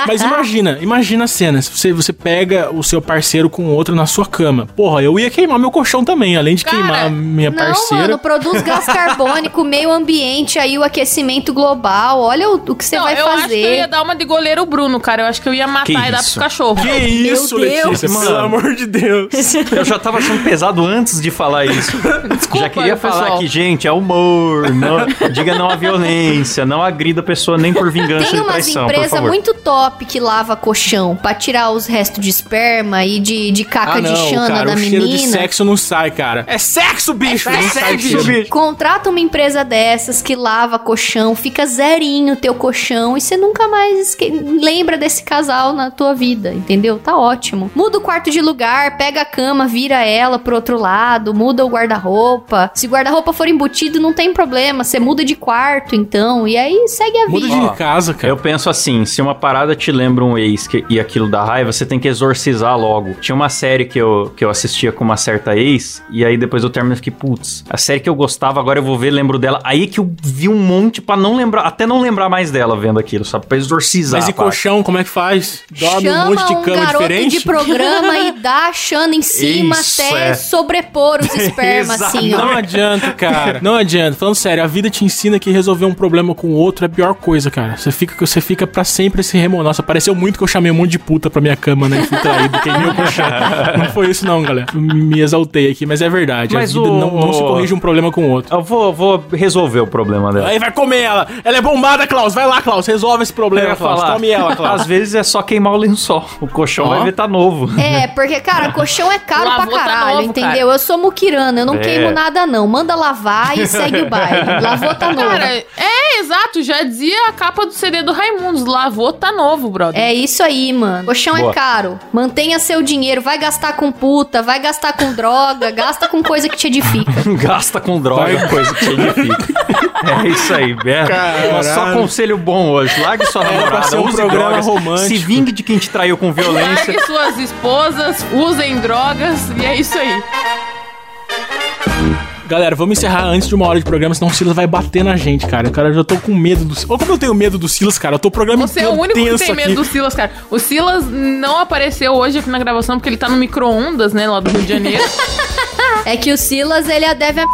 Mas imagina, imagina a cena. Se você, você pega o seu parceiro com outro na sua cama. Porra, eu ia queimar meu colchão também, além de Cara, queimar minha Não, parceira. mano, produz gás carbônico, meio ambiente, aí o aquecimento global. Olha o, o que você não, vai eu acho que eu fazer. ia dar uma de goleiro Bruno, cara. Eu acho que eu ia matar Que e dar isso? pro cachorro. Que isso, Deus. Letícia, Mano. pelo amor de Deus. Eu já tava achando pesado antes de falar isso. Desculpa, já queria falar pessoal. que, gente, é humor. Não, diga não à violência. Não agrida a pessoa nem por vingança Tem e umas traição, por empresas favor. muito top que lava colchão pra tirar os restos de esperma e de, de caca Ah, de não, chana cara, da o cheiro de menina. sexo não sai, cara. É sexo, bicho! não sai cheiro. Contrata uma empresa dessas que lava colchão, fica zerinho o teu colchão e você nunca mais esque- lembra desse casal na tua vida, entendeu? Tá ótimo. Muda o quarto de lugar, pega a cama, vira ela pro outro lado, muda o guarda-roupa. Se o guarda-roupa for embutido, não tem problema, você muda de quarto então, e aí segue a Muda vida. de Ó, casa, cara. Eu penso assim, se uma parada te lembra um ex que- e aquilo dá raiva, você tem que exorcizar logo. Tinha uma série que eu, que eu assistia com uma certa ex, e aí depois eu termino e fiquei, putz, a série que eu gostava, agora eu vou ver, lembro dela. Aí que eu vi um monte pra não lembrar, até não lembrar mais dela vendo aquilo, sabe? Pra exorcizar. Mas e colchão, como é que faz? Dorme Chama um monte de um cama garoto diferente? de programa e dá achando em cima Isso, até é. sobrepor os espermas, assim, ó. Não adianta, cara. Não adianta. Falando sério, a vida te ensina que resolver um problema com o outro é a pior coisa, cara. Você fica, você fica pra sempre se remoendo. Nossa, pareceu muito que eu chamei um monte de puta pra minha cama, né? Fui traído, queimei o colchão. Não foi isso não, galera. Me exaltei aqui, mas é verdade. Mas a vida o- não, não se corrige um problema com o outro. Eu vou, vou resolver o problema dela. Aí vai comer ela. Ela é bombada, Klaus. Vai lá, Klaus. Resolve esse problema, Klaus. falar, Come ela, Klaus. Às vezes é só queimar o lençol. O colchão Ó. vai ver tá novo. É, porque, cara, colchão é caro Lavou, pra tá caralho, novo, entendeu? Eu sou muquirana, eu não É. queimo nada, não. Manda lavar e segue o baile. Lavou, tá novo. Cara, é exato, já dizia a capa do CD do Raimundos. Lavou, tá novo, brother. É isso aí, mano. Colchão Boa. é caro. Mantenha seu dinheiro. Vai gastar com puta, vai gastar com droga, gasta com coisa que te edifica. Gasta com droga, coisa que te edifica. é isso aí, Beto. Caralho. Só conselho bom hoje. Largue sua pra namorada, um use programa drogas, romântico. Se vingue de quem te traiu com violência. Largue suas esposas, usem drogas e é isso aí. Galera, vamos encerrar antes de uma hora de programa, senão o Silas vai bater na gente, cara. Cara, eu já tô com medo do Silas. Olha como eu tenho medo do Silas, cara. Eu tô o programa Você é o único que tem medo aqui. do Silas, cara. O Silas não apareceu hoje aqui na gravação porque ele tá no micro-ondas, né, lá do Rio de Janeiro. É que o Silas, ele deve a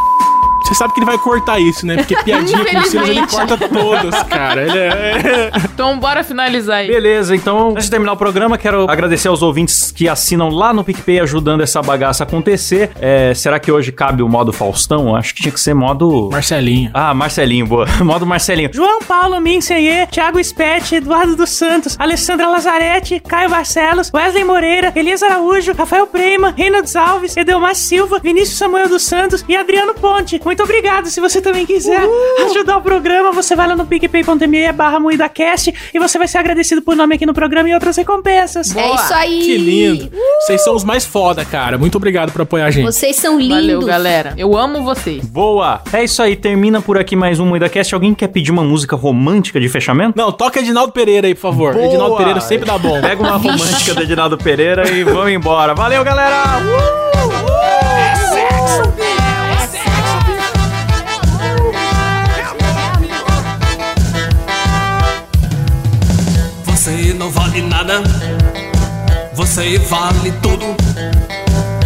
Você sabe que ele vai cortar isso, né? Porque piadinha com o Silas, ele corta todas, cara. Ele é... Então bora finalizar aí. Beleza, então, antes de terminar o programa, quero agradecer aos ouvintes que assinam lá no PicPay ajudando essa bagaça a acontecer. É, será que hoje cabe o modo Faustão? Acho que tinha que ser modo. Marcelinho. Ah, Marcelinho, boa. modo Marcelinho. João Paulo Minseye, Thiago Spet, Eduardo dos Santos, Alessandra Lazarete, Caio Barcelos, Wesley Moreira, Elias Araújo, Rafael Prema, Reynolds Alves, Edelmar Silva, Vinícius Samuel dos Santos e Adriano Ponte. Muito obrigado. Se você também quiser ajudar o programa, você vai lá no picpay.me barra MoídaCast e você vai ser agradecido por nome aqui no programa e outras recompensas. É isso aí. Que lindo. Vocês são os mais foda, cara. Muito obrigado por apoiar a gente. Vocês são lindos. Valeu, galera. Eu amo vocês. Boa! É isso aí, termina por aqui mais um MoídaCast. Alguém quer pedir uma música romântica de fechamento? Não, toca Edinaldo Pereira aí, por favor. Boa. Edinaldo Pereira sempre dá bom. Pega uma romântica do Edinaldo Pereira e vamos embora. Valeu, galera! Você não vale nada, você vale tudo.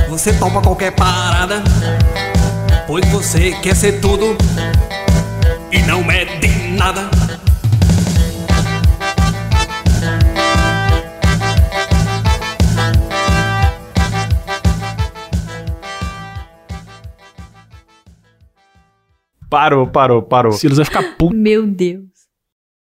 Você topa qualquer parada, pois você quer ser tudo e não é de nada. Parou, parou, parou. Silas vai ficar puto. Meu Deus.